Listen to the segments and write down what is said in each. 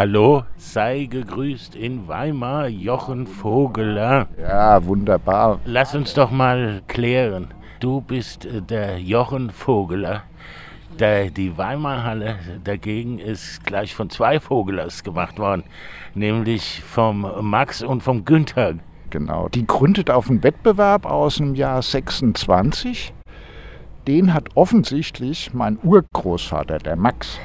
Hallo, sei gegrüßt in Weimar, Jochen Vogeler. Ja, wunderbar. Lass uns doch mal klären. Du bist äh, der Jochen Vogeler. Der, die Weimarhalle dagegen ist gleich von zwei Vogelers gemacht worden, nämlich vom Max und vom Günther. Genau. Die gründet auf einen Wettbewerb aus dem Jahr 26. Den hat offensichtlich mein Urgroßvater, der Max,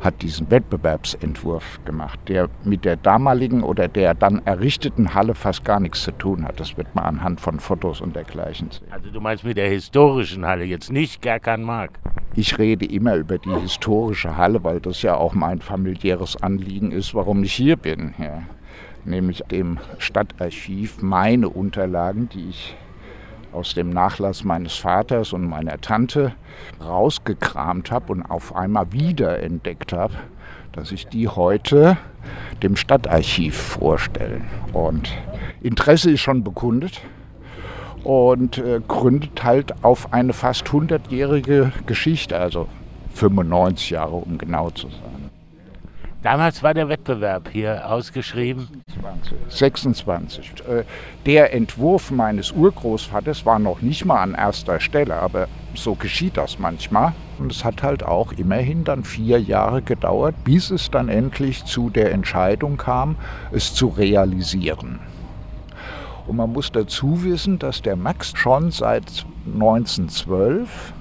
hat diesen Wettbewerbsentwurf gemacht, der mit der damaligen oder der dann errichteten Halle fast gar nichts zu tun hat. Das wird man anhand von Fotos und dergleichen sehen. Also du meinst mit der historischen Halle, jetzt nicht Gerkan Mark? Ich rede immer über die historische Halle, weil das ja auch mein familiäres Anliegen ist, warum ich hier bin. Ja. Nämlich dem Stadtarchiv meine Unterlagen, die ich aus dem Nachlass meines Vaters und meiner Tante rausgekramt habe und auf einmal wieder entdeckt habe, dass ich die heute dem Stadtarchiv vorstelle. Und Interesse ist schon bekundet und äh, gründet halt auf eine fast 100-jährige Geschichte, also 95 Jahre, um genau zu sein. Damals war der Wettbewerb hier ausgeschrieben. 26. Äh, der Entwurf meines Urgroßvaters war noch nicht mal an erster Stelle, aber so geschieht das manchmal. Und es hat halt auch immerhin dann vier Jahre gedauert, bis es dann endlich zu der Entscheidung kam, es zu realisieren. Und man muss dazu wissen, dass der Max schon seit 1912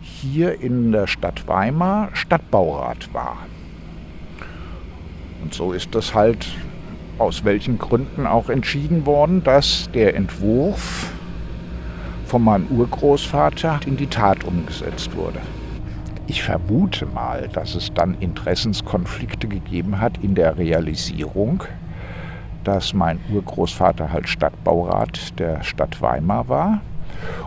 hier in der Stadt Weimar Stadtbaurat war. Und so ist das halt aus welchen Gründen auch entschieden worden, dass der Entwurf von meinem Urgroßvater in die Tat umgesetzt wurde. Ich vermute mal, dass es dann Interessenskonflikte gegeben hat in der Realisierung, dass mein Urgroßvater halt Stadtbaurat der Stadt Weimar war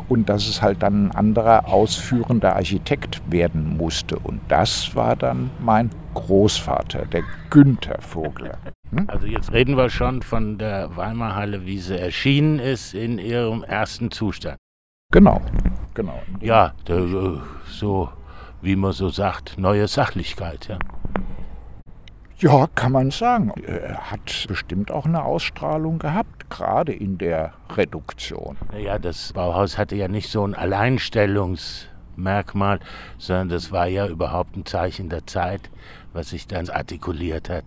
und dass es halt dann ein anderer ausführender Architekt werden musste. Und das war dann mein Großvater, der Günther Vogler. Hm? Also jetzt reden wir schon von der Weimarhalle, wie sie erschienen ist in ihrem ersten Zustand. Genau, genau. Ja, äh, so wie man so sagt, neue Sachlichkeit. Ja. Ja, kann man sagen. Er hat bestimmt auch eine Ausstrahlung gehabt, gerade in der Reduktion. Naja, das Bauhaus hatte ja nicht so ein Alleinstellungsmerkmal, sondern das war ja überhaupt ein Zeichen der Zeit, was sich dann artikuliert hat.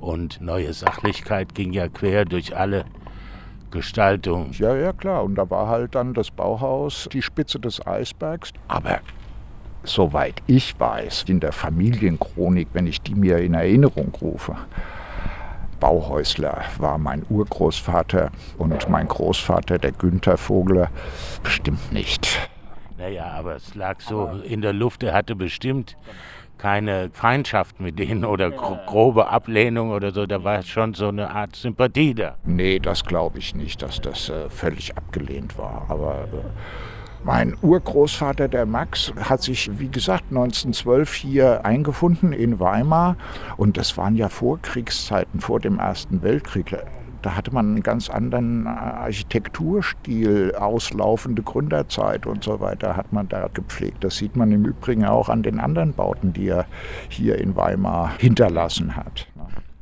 Und neue Sachlichkeit ging ja quer durch alle Gestaltungen. Ja, ja, klar. Und da war halt dann das Bauhaus die Spitze des Eisbergs. Aber soweit ich weiß, in der Familienchronik, wenn ich die mir in Erinnerung rufe, Bauhäusler war mein Urgroßvater und mein Großvater, der Günther Vogler, bestimmt nicht. Naja, aber es lag so in der Luft, er hatte bestimmt keine Feindschaft mit denen oder grobe Ablehnung oder so, da war schon so eine Art Sympathie da. Nee, das glaube ich nicht, dass das äh, völlig abgelehnt war, aber... Äh, mein Urgroßvater, der Max, hat sich, wie gesagt, 1912 hier eingefunden in Weimar. Und das waren ja Vorkriegszeiten, vor dem Ersten Weltkrieg. Da hatte man einen ganz anderen Architekturstil, auslaufende Gründerzeit und so weiter hat man da gepflegt. Das sieht man im Übrigen auch an den anderen Bauten, die er hier in Weimar hinterlassen hat.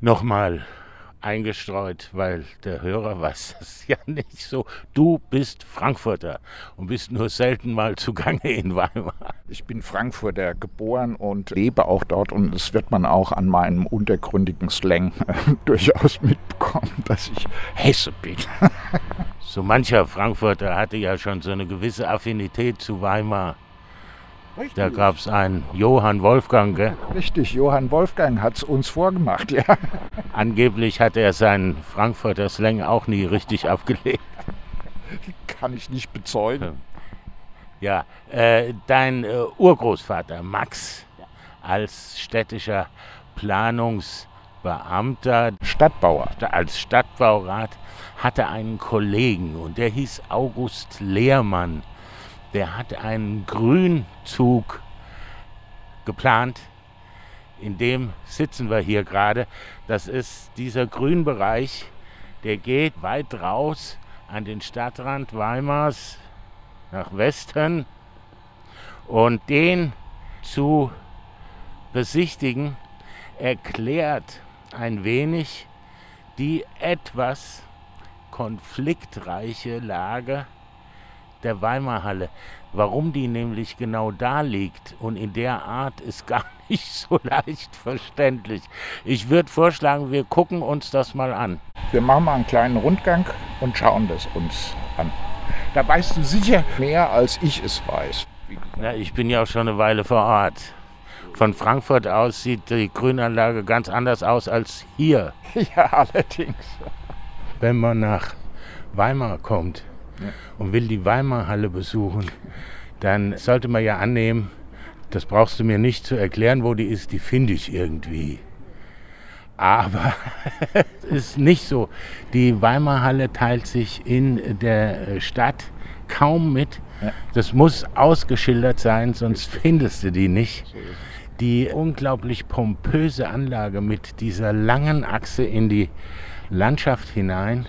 Nochmal eingestreut, weil der Hörer weiß das ja nicht so. Du bist Frankfurter und bist nur selten mal zugange in Weimar. Ich bin Frankfurter geboren und lebe auch dort und es wird man auch an meinem untergründigen Slang äh, durchaus mitbekommen, dass ich Hesse bin. so mancher Frankfurter hatte ja schon so eine gewisse Affinität zu Weimar. Richtig. Da gab es einen Johann Wolfgang, gell? Richtig, Johann Wolfgang hat es uns vorgemacht, ja. Angeblich hat er seinen Frankfurter Slang auch nie richtig abgelegt. Kann ich nicht bezeugen. Ja, äh, dein äh, Urgroßvater Max als städtischer Planungsbeamter, Stadtbauer, als Stadtbaurat hatte einen Kollegen und der hieß August Lehrmann der hat einen Grünzug geplant. In dem sitzen wir hier gerade. Das ist dieser Grünbereich, der geht weit raus an den Stadtrand Weimars nach Westen. Und den zu besichtigen erklärt ein wenig die etwas konfliktreiche Lage der Weimarhalle. Warum die nämlich genau da liegt und in der Art ist gar nicht so leicht verständlich. Ich würde vorschlagen, wir gucken uns das mal an. Wir machen mal einen kleinen Rundgang und schauen das uns an. Da weißt du sicher mehr, als ich es weiß. Na, ich bin ja auch schon eine Weile vor Ort. Von Frankfurt aus sieht die Grünanlage ganz anders aus als hier. Ja, allerdings. Wenn man nach Weimar kommt. Und will die Weimarhalle besuchen, dann sollte man ja annehmen, das brauchst du mir nicht zu erklären, wo die ist, die finde ich irgendwie. Aber es ist nicht so. Die Weimarhalle teilt sich in der Stadt kaum mit. Das muss ausgeschildert sein, sonst findest du die nicht. Die unglaublich pompöse Anlage mit dieser langen Achse in die Landschaft hinein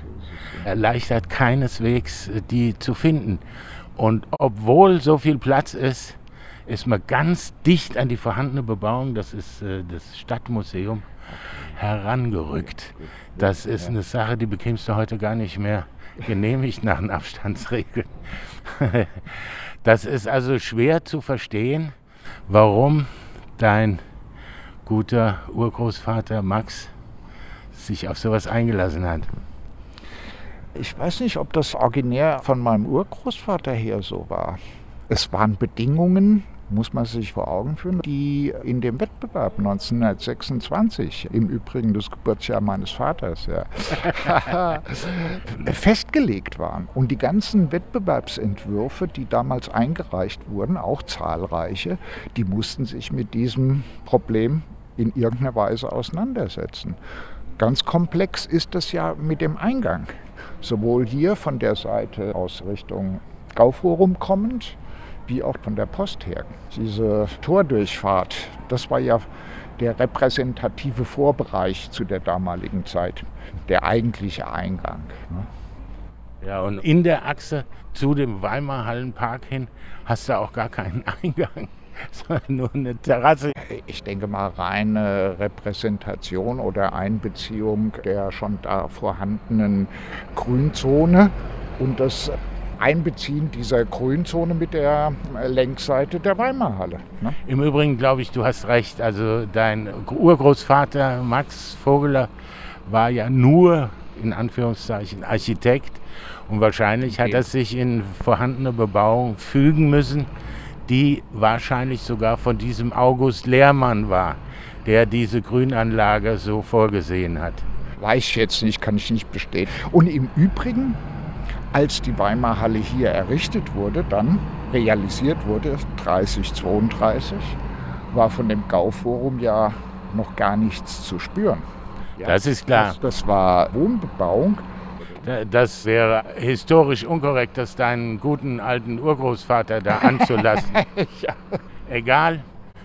erleichtert keineswegs, die zu finden. Und obwohl so viel Platz ist, ist man ganz dicht an die vorhandene Bebauung, das ist äh, das Stadtmuseum, herangerückt. Das ist eine Sache, die bekämst du heute gar nicht mehr genehmigt nach den Abstandsregeln. Das ist also schwer zu verstehen, warum dein guter Urgroßvater Max sich auf sowas eingelassen hat. Ich weiß nicht, ob das originär von meinem Urgroßvater her so war. Es waren Bedingungen, muss man sich vor Augen führen, die in dem Wettbewerb 1926, im Übrigen das Geburtsjahr meines Vaters, ja, festgelegt waren. Und die ganzen Wettbewerbsentwürfe, die damals eingereicht wurden, auch zahlreiche, die mussten sich mit diesem Problem in irgendeiner Weise auseinandersetzen. Ganz komplex ist das ja mit dem Eingang. Sowohl hier von der Seite aus Richtung Gauforum kommend, wie auch von der Post her. Diese Tordurchfahrt, das war ja der repräsentative Vorbereich zu der damaligen Zeit, der eigentliche Eingang. Ne? Ja, und in der Achse zu dem Weimar Hallenpark hin hast du auch gar keinen Eingang. sondern nur eine Terrasse. Ich denke mal reine Repräsentation oder Einbeziehung der schon da vorhandenen Grünzone und das Einbeziehen dieser Grünzone mit der Längsseite der Weimarhalle. Ne? Im Übrigen glaube ich, du hast recht. Also dein Urgroßvater Max Vogeler war ja nur in Anführungszeichen Architekt und wahrscheinlich okay. hat er sich in vorhandene Bebauung fügen müssen die wahrscheinlich sogar von diesem August Lehrmann war, der diese Grünanlage so vorgesehen hat. Weiß ich jetzt nicht, kann ich nicht bestätigen. Und im Übrigen, als die Weimarer Halle hier errichtet wurde, dann realisiert wurde, 3032, war von dem Gauforum ja noch gar nichts zu spüren. Ja, das ist klar. Das, das war Wohnbebauung das wäre historisch unkorrekt, das deinen guten alten Urgroßvater da anzulassen. ja. Egal,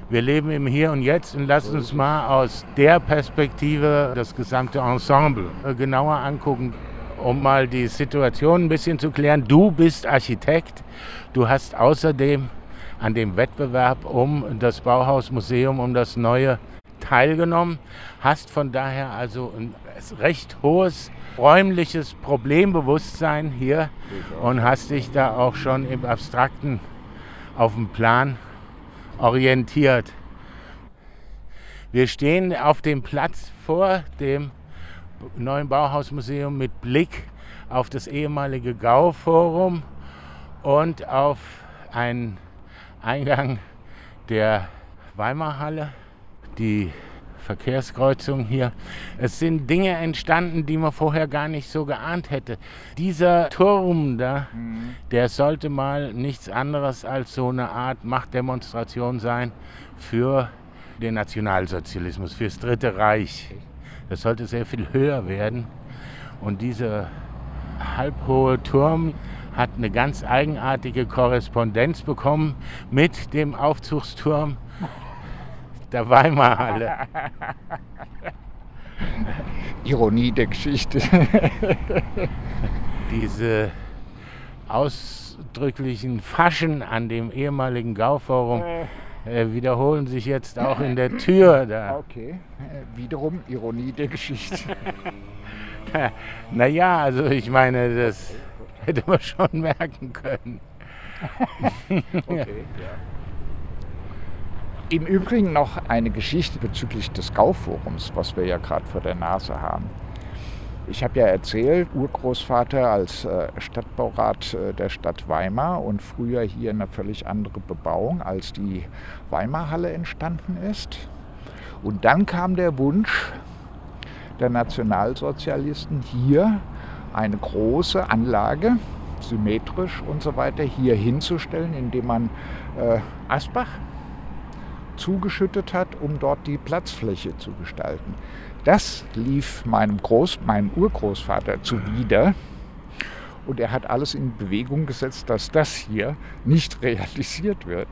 wir leben im Hier und Jetzt und lass uns mal aus der Perspektive das gesamte Ensemble äh, genauer angucken, um mal die Situation ein bisschen zu klären. Du bist Architekt, du hast außerdem an dem Wettbewerb um das Bauhausmuseum, um das neue teilgenommen, hast von daher also ein recht hohes räumliches Problembewusstsein hier und hast dich da auch schon im Abstrakten auf dem Plan orientiert. Wir stehen auf dem Platz vor dem neuen Bauhausmuseum mit Blick auf das ehemalige Gauforum und auf einen Eingang der Weimarhalle. Die Verkehrskreuzung hier. Es sind Dinge entstanden, die man vorher gar nicht so geahnt hätte. Dieser Turm da, mhm. der sollte mal nichts anderes als so eine Art Machtdemonstration sein für den Nationalsozialismus, fürs Dritte Reich. Das sollte sehr viel höher werden. Und dieser halbhohe Turm hat eine ganz eigenartige Korrespondenz bekommen mit dem Aufzugsturm der Weimarhalle. Ironie der Geschichte. Diese ausdrücklichen Faschen an dem ehemaligen Gauforum äh, wiederholen sich jetzt auch in der Tür da. Okay, äh, wiederum Ironie der Geschichte. naja, also ich meine, das hätte man schon merken können. okay, ja. Im Übrigen noch eine Geschichte bezüglich des Gauforums, was wir ja gerade vor der Nase haben. Ich habe ja erzählt, Urgroßvater als äh, Stadtbaurat äh, der Stadt Weimar und früher hier eine völlig andere Bebauung, als die Weimarhalle entstanden ist. Und dann kam der Wunsch der Nationalsozialisten, hier eine große Anlage, symmetrisch und so weiter, hier hinzustellen, indem man äh, Asbach zugeschüttet hat, um dort die Platzfläche zu gestalten. Das lief meinem, Groß, meinem Urgroßvater zuwider. Und er hat alles in Bewegung gesetzt, dass das hier nicht realisiert wird.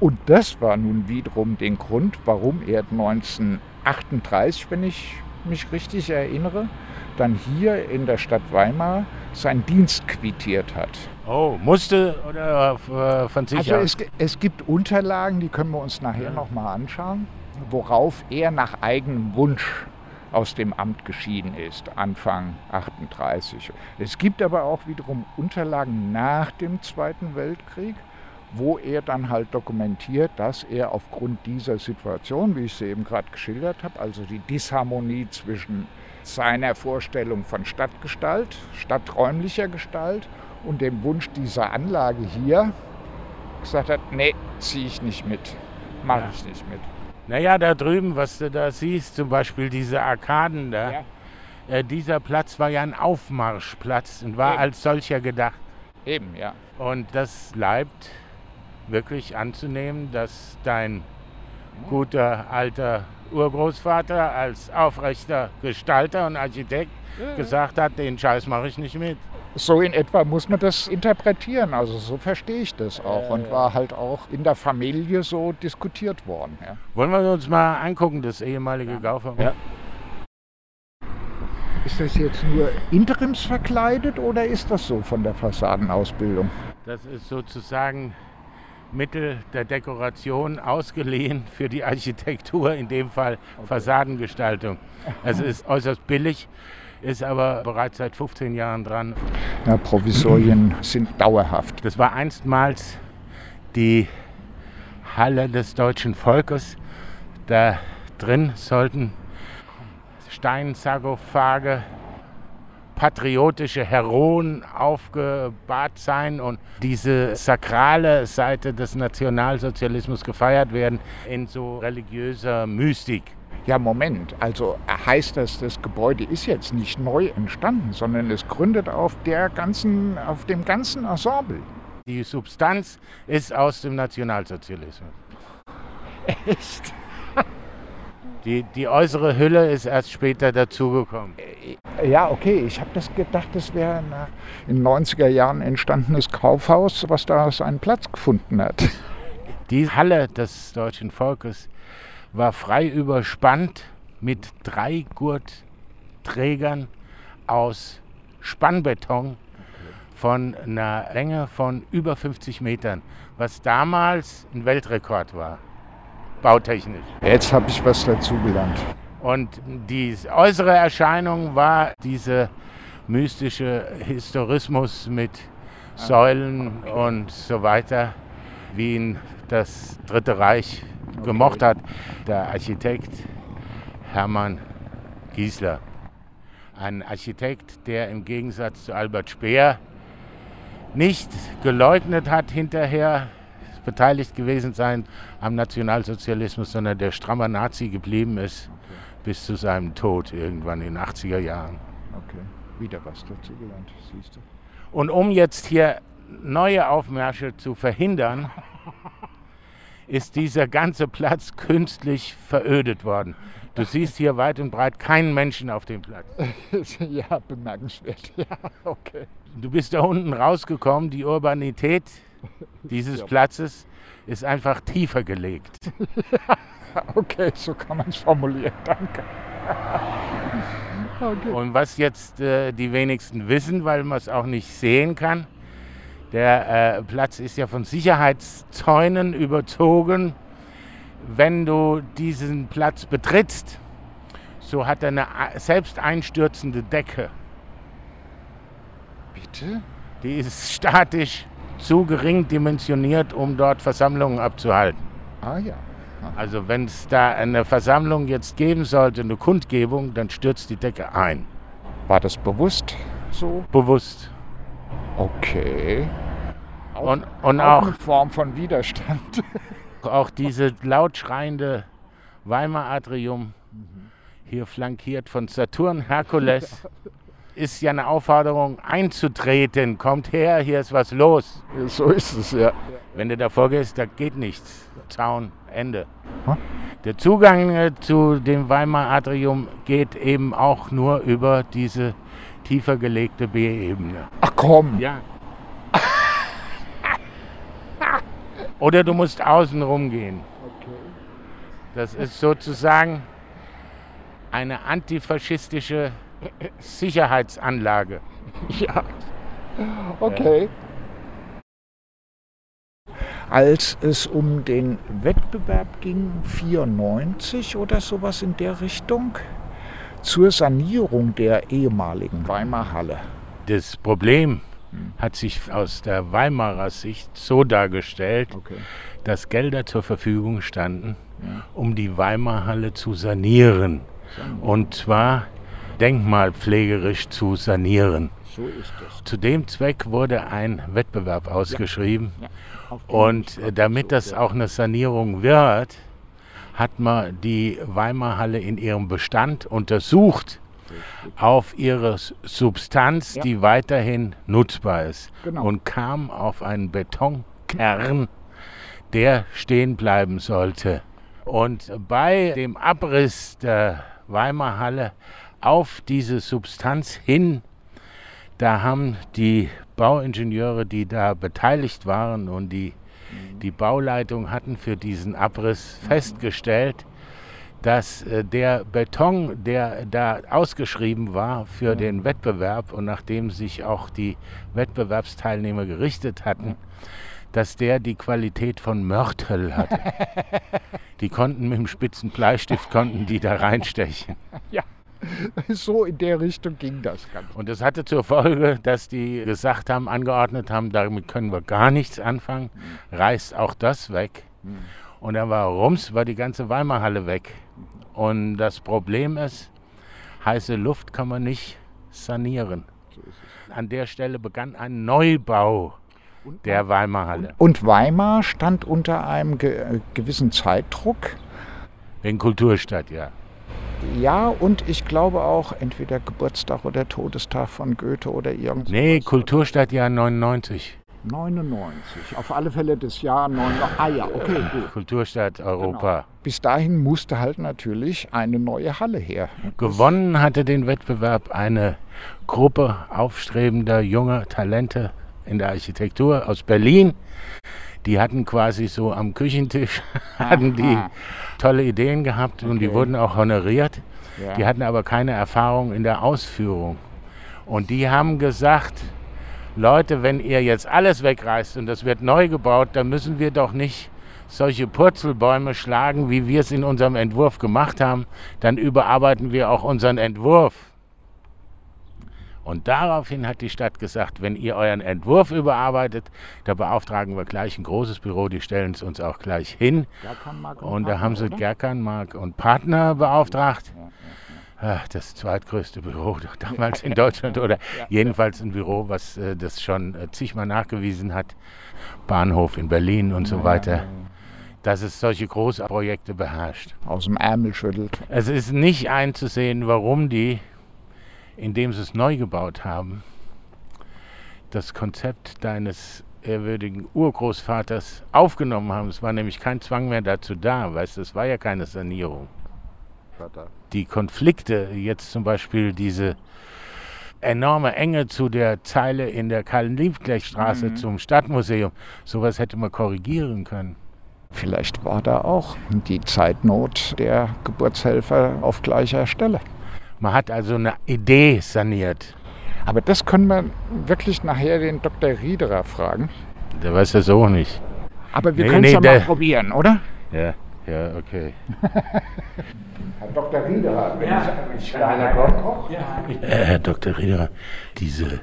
Und das war nun wiederum den Grund, warum er 1938, wenn ich mich richtig erinnere, dann hier in der Stadt Weimar seinen Dienst quittiert hat. Oh, musste oder äh, von sich also? Es, es gibt Unterlagen, die können wir uns nachher ja. nochmal anschauen worauf er nach eigenem Wunsch aus dem Amt geschieden ist, Anfang 38. Es gibt aber auch wiederum Unterlagen nach dem Zweiten Weltkrieg, wo er dann halt dokumentiert, dass er aufgrund dieser Situation, wie ich sie eben gerade geschildert habe, also die Disharmonie zwischen seiner Vorstellung von Stadtgestalt, stadträumlicher Gestalt und dem Wunsch dieser Anlage hier, gesagt hat, nee, ziehe ich nicht mit, mache ja. ich nicht mit. Naja, da drüben, was du da siehst, zum Beispiel diese Arkaden da, ja. äh, dieser Platz war ja ein Aufmarschplatz und war Eben. als solcher gedacht. Eben, ja. Und das bleibt wirklich anzunehmen, dass dein guter alter Urgroßvater als aufrechter Gestalter und Architekt ja. gesagt hat, den Scheiß mache ich nicht mit so in etwa muss man das interpretieren. Also so verstehe ich das auch und war halt auch in der Familie so diskutiert worden. Ja. Wollen wir uns mal angucken, das ehemalige ja. Gaufer? Ja. Ist das jetzt nur interimsverkleidet oder ist das so von der Fassadenausbildung? Das ist sozusagen Mittel der Dekoration ausgeliehen für die Architektur, in dem Fall okay. Fassadengestaltung. Es ist äußerst billig ist aber bereits seit 15 Jahren dran. Ja, Provisorien sind dauerhaft. Das war einstmals die Halle des deutschen Volkes. Da drin sollten Steinsarkophage, patriotische Heroen aufgebahrt sein und diese sakrale Seite des Nationalsozialismus gefeiert werden in so religiöser Mystik. Ja, Moment, also heißt das, das Gebäude ist jetzt nicht neu entstanden, sondern es gründet auf, der ganzen, auf dem ganzen Ensemble. Die Substanz ist aus dem Nationalsozialismus. Echt? Die, die äußere Hülle ist erst später dazugekommen. Äh, ja, okay. Ich habe das gedacht, das wäre ein in den 90er Jahren entstandenes Kaufhaus, was da seinen Platz gefunden hat. Die Halle des deutschen Volkes war frei überspannt mit drei Gurtträgern aus Spannbeton von einer Länge von über 50 Metern, was damals ein Weltrekord war, bautechnisch. Jetzt habe ich was dazugelernt. Und die äußere Erscheinung war dieser mystische Historismus mit Säulen okay. und so weiter, wie ihn das Dritte Reich okay. gemocht hat, der Architekt Hermann Giesler. Ein Architekt, der im Gegensatz zu Albert Speer nicht geleugnet hat, hinterher beteiligt gewesen sein am Nationalsozialismus, sondern der strammer Nazi geblieben ist okay. bis zu seinem Tod irgendwann in den 80er Jahren. Okay, wieder was dazu gelernt, siehst du. Und um jetzt hier neue Aufmärsche zu verhindern, ist dieser ganze Platz künstlich verödet worden. Du siehst hier weit und breit keinen Menschen auf dem Platz. ja, bemerkenswert. Ja, okay. Du bist da unten rausgekommen. Die Urbanität dieses ja. Platzes ist einfach tiefer gelegt. okay, so kann man es formulieren. Danke. okay. Und was jetzt äh, die wenigsten wissen, weil man es auch nicht sehen kann, Der äh, Platz ist ja von Sicherheitszäunen überzogen. Wenn du diesen Platz betrittst, so hat er eine a- selbst einstürzende Decke. Bitte? Die ist statisch zu gering dimensioniert, um dort Versammlungen abzuhalten. Ah ja. Also wenn es da eine Versammlung jetzt geben sollte, eine Kundgebung, dann stürzt die Decke ein. War das bewusst so? Bewusst. Okay. Und, und Auch auch, eine Form von Widerstand. auch diese laut schreiende Weimar Atrium, hier flankiert von Saturn Herkules, ist ja eine Aufforderung einzutreten. Kommt her, hier ist was los. so ist es ja. Wenn du davor gehst, da geht nichts. Zaun, Ende. Hm? Der Zugang äh, zu dem Weimar Atrium geht eben auch nur über diese tiefer gelegte B-Ebene. Ach komm. Ja. Oder du musst außen rumgehen. Das ist sozusagen eine antifaschistische Sicherheitsanlage. Ja. Okay. Als es um den Wettbewerb ging, 94 oder sowas in der Richtung, zur Sanierung der ehemaligen Weimarer Halle. Das Problem hat sich aus der Weimarer Sicht so dargestellt, Okay. dass Gelder zur Verfügung standen, um die Weimarer Halle zu sanieren. Und zwar denkmalpflegerisch zu sanieren. So ist es. Zu dem Zweck wurde ein Wettbewerb ausgeschrieben. Auf den Und äh, damit das auch eine Sanierung wird, hat man die Weimarer Halle in ihrem Bestand untersucht auf ihre Substanz, Ja. die weiterhin nutzbar ist. Genau. Und kam auf einen Betonkern, der stehen bleiben sollte. Und bei dem Abriss der Weimarer Halle auf diese Substanz hin. Da haben die Bauingenieure, die da beteiligt waren und die die Bauleitung hatten für diesen Abriss festgestellt, dass äh, der Beton, der da ausgeschrieben war für den Wettbewerb und nachdem sich auch die Wettbewerbsteilnehmer gerichtet hatten, dass der die Qualität von Mörtel hatte. Die konnten mit dem spitzen Bleistift konnten die da reinstechen. So in der Richtung ging das Ganze. Und das hatte zur Folge, dass die gesagt haben, angeordnet haben, damit können wir gar nichts anfangen, reißt auch das weg. Und dann war rums, war die ganze Weimarhalle weg. Und das Problem ist, heiße Luft kann man nicht sanieren. An der Stelle begann ein Neubau der Weimarhalle. Und Weimar stand unter einem ge äh, gewissen Zeitdruck. Wegen Kulturstadt, ja. Ja, und ich glaube auch entweder Geburtstag oder Todestag von Goethe oder irgendwas. Nee, Kulturstadtjahr 99. 99. Auf alle Fälle das Jahr 99. Ah ja, okay, gut. Kulturstadt Europa. Bis dahin musste halt natürlich eine neue Halle her. Gewonnen hatte den Wettbewerb eine Gruppe aufstrebender junger Talente in der Architektur aus Berlin. Die hatten quasi so am Küchentisch hatten die tolle Ideen gehabt und die Okay. wurden auch honoriert. Ja. Die hatten aber keine Erfahrung in der Ausführung. Und die haben gesagt, Leute, wenn ihr jetzt alles wegreißt und das wird neu gebaut, dann müssen wir doch nicht solche Purzelbäume schlagen, wie wir es in unserem Entwurf gemacht haben. Dann überarbeiten wir auch unseren Entwurf. Und daraufhin hat die Stadt gesagt, wenn ihr euren Entwurf überarbeitet, da beauftragen wir gleich ein großes Büro, die stellen es uns auch gleich hin. Gerkanmark Und da haben sie oder? Gerkan, Mark und Partner beauftragt. Ach, das zweitgrößte Büro damals in Deutschland oder jedenfalls ein Büro, was äh, das schon äh, zigmal nachgewiesen hat. Bahnhof in Berlin und so weiter, dass es solche Großprojekte beherrscht. Aus dem Ärmel schüttelt. Es ist nicht einzusehen, warum die, indem sie es neu gebaut haben, das Konzept deines ehrwürdigen Urgroßvaters aufgenommen haben. Es war nämlich kein Zwang mehr dazu da, weißt du, es war ja keine Sanierung. Die Konflikte, jetzt zum Beispiel diese enorme Enge zu der Zeile in der Karl-Liebknecht-Straße Mhm. zum Stadtmuseum, sowas hätte man korrigieren können. Vielleicht war da auch die Zeitnot der Geburtshelfer auf gleicher Stelle. Man hat also eine Idee saniert. Aber das können wir wirklich nachher den Dr. Riederer fragen. Der weiß das auch nicht. Aber wir nee, können es nee, ja mal probieren, oder? Ja, ja, okay. Herr Dr. Riederer, wenn ja. ich kleiner Koch. Ja. Äh, Herr Dr. Riederer, diese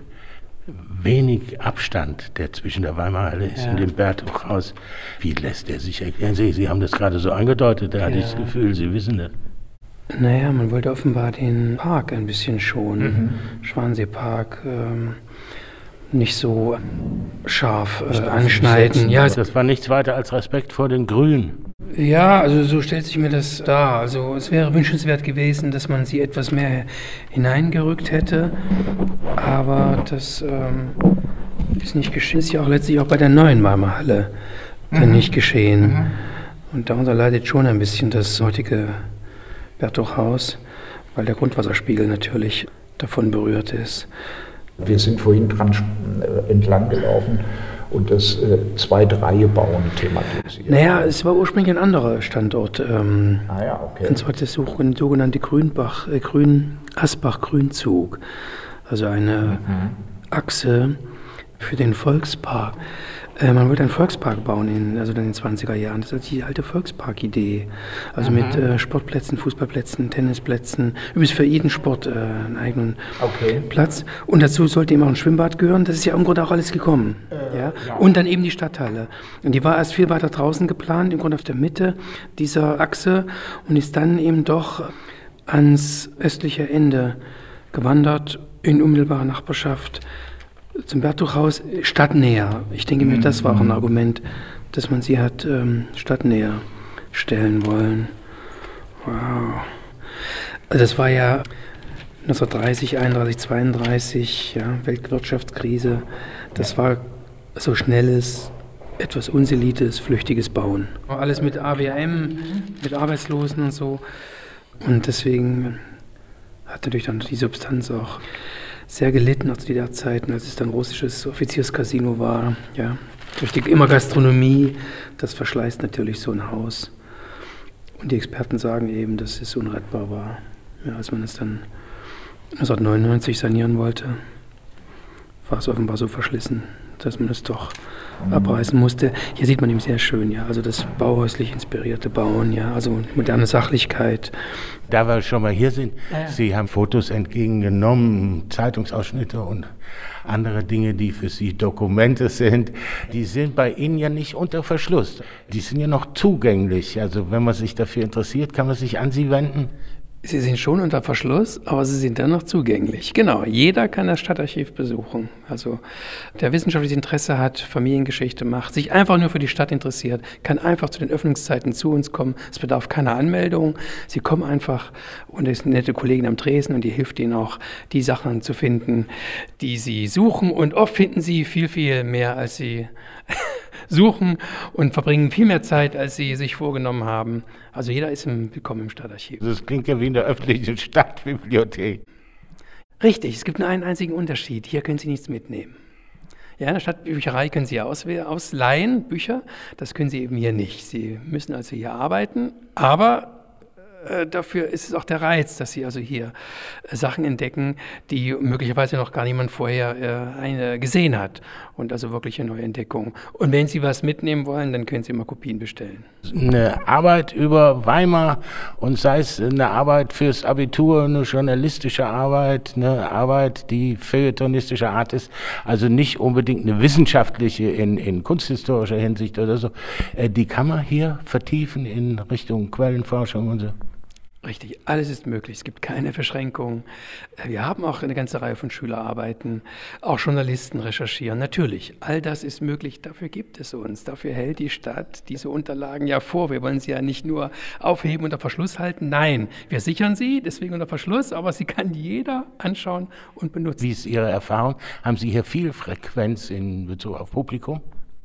wenig Abstand, der zwischen der Weimarer Halle ist ja. und dem Bertuchhaus, wie lässt er sich erklären? Sie, Sie haben das gerade so angedeutet, da ja. hatte ich das Gefühl, Sie wissen das. Naja, man wollte offenbar den Park ein bisschen schonen. Mhm. Schwanseepark. Ähm, nicht so scharf äh, anschneiden. Ja, das war nichts weiter als Respekt vor den Grünen. Ja, also so stellt sich mir das dar. Also es wäre wünschenswert gewesen, dass man sie etwas mehr hineingerückt hätte, aber das ähm, ist nicht geschehen. Ist ja auch letztlich auch bei der neuen Marmerhalle mhm. nicht geschehen. Mhm. Und darunter leidet schon ein bisschen das heutige Bertuchhaus, weil der Grundwasserspiegel natürlich davon berührt ist. Wir sind vorhin dran äh, entlang gelaufen und das äh, Zweitreihe bauen thematisiert. Naja, es war ursprünglich ein anderer Standort. Ähm, ah ja, okay. Und zwar das sogenannte Grünbach, äh, Grün, Asbach-Grünzug. Also eine mhm. Achse für den Volkspark. Äh, man wollte einen Volkspark bauen, in, also dann in den 20er Jahren. Das ist die alte Volkspark-Idee. Also mhm. mit äh, Sportplätzen, Fußballplätzen, Tennisplätzen. Übrigens für jeden Sport äh, einen eigenen okay. Platz. Und dazu sollte eben auch ein Schwimmbad gehören. Das ist ja im Grunde auch alles gekommen. Äh, ja? ja? Und dann eben die Stadthalle. Und die war erst viel weiter draußen geplant, im Grunde auf der Mitte dieser Achse und ist dann eben doch ans östliche Ende gewandert, in unmittelbarer Nachbarschaft zum Bertuchhaus stadtnäher. Ich denke mir, das war auch ein mhm. Argument, dass man sie hat ähm, stadtnäher stellen wollen. Wow. Also das war ja 1930, 31, 32, ja, Weltwirtschaftskrise. Das war so schnelles, etwas unselites, flüchtiges Bauen. Alles mit AWM, mit Arbeitslosen und so. Und deswegen hat natürlich dann die Substanz auch sehr gelitten aus der Zeiten, als es dann russisches Offizierscasino war. Ja. Durch die immer Gastronomie, das verschleißt natürlich so ein Haus. Und die Experten sagen eben, dass es unrettbar war. Ja, als man es dann 1999 sanieren wollte, war es offenbar so verschlissen, dass man es doch. Abreißen musste. Hier sieht man eben sehr schön, ja, also das bauhäuslich inspirierte Bauen, ja, also moderne Sachlichkeit. Da wir schon mal hier sind, ja. Sie haben Fotos entgegengenommen, Zeitungsausschnitte und andere Dinge, die für Sie Dokumente sind, die sind bei Ihnen ja nicht unter Verschluss. Die sind ja noch zugänglich. Also wenn man sich dafür interessiert, kann man sich an Sie wenden. Sie sind schon unter Verschluss, aber sie sind dennoch zugänglich. Genau, jeder kann das Stadtarchiv besuchen. Also der wissenschaftliches Interesse hat, Familiengeschichte macht, sich einfach nur für die Stadt interessiert, kann einfach zu den Öffnungszeiten zu uns kommen. Es bedarf keiner Anmeldung. Sie kommen einfach und es ist eine nette Kollegin am Tresen und die hilft ihnen auch, die Sachen zu finden, die sie suchen. Und oft finden sie viel, viel mehr, als sie suchen und verbringen viel mehr Zeit, als sie sich vorgenommen haben. Also jeder ist willkommen im Stadtarchiv. Das klingt ja wie in der öffentlichen Stadtbibliothek. Richtig, es gibt nur einen einzigen Unterschied. Hier können Sie nichts mitnehmen. Ja, in der Stadtbücherei können Sie ausleihen, Bücher. Das können Sie eben hier nicht. Sie müssen also hier arbeiten, aber dafür ist es auch der Reiz, dass Sie also hier äh, Sachen entdecken, die möglicherweise noch gar niemand vorher äh, gesehen hat. Und also wirklich eine neue Entdeckung. Und wenn Sie was mitnehmen wollen, dann können Sie immer Kopien bestellen. Eine Arbeit über Weimar und sei es eine Arbeit fürs Abitur, eine journalistische Arbeit, eine Arbeit, die feuilletonistischer Art ist, also nicht unbedingt eine wissenschaftliche in, in kunsthistorischer Hinsicht oder so, die kann man hier vertiefen in Richtung Quellenforschung und so. Richtig, alles ist möglich. Es gibt keine Beschränkungen. Äh, wir haben auch eine ganze Reihe von Schülerarbeiten, auch Journalisten recherchieren. Natürlich, all das ist möglich. Dafür gibt es uns. Dafür hält die Stadt diese Unterlagen ja vor. Wir wollen sie ja nicht nur aufheben unter Verschluss halten. Nein, wir sichern sie, deswegen unter Verschluss, aber sie kann jeder anschauen und benutzen. Wie ist Ihre Erfahrung? Haben Sie hier viel Frequenz in Bezug auf Publikum?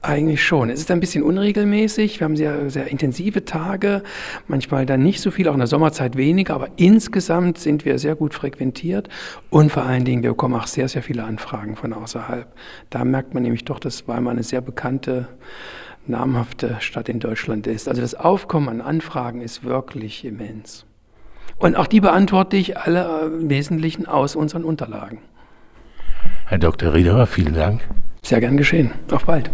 Eigentlich schon. Es ist ein bisschen unregelmäßig. Wir haben sehr, sehr intensive Tage, manchmal dann nicht so viel, auch in der Sommerzeit weniger, aber insgesamt sind wir sehr gut frequentiert und vor allen Dingen, wir bekommen auch sehr, sehr viele Anfragen von außerhalb. Da merkt man nämlich doch, dass Weimar eine sehr bekannte, namhafte Stadt in Deutschland ist. Also das Aufkommen an Anfragen ist wirklich immens. Und auch die beantworte ich alle im Wesentlichen aus unseren Unterlagen. Herr Dr. Riederer, vielen Dank. Sehr gern geschehen. Auf bald.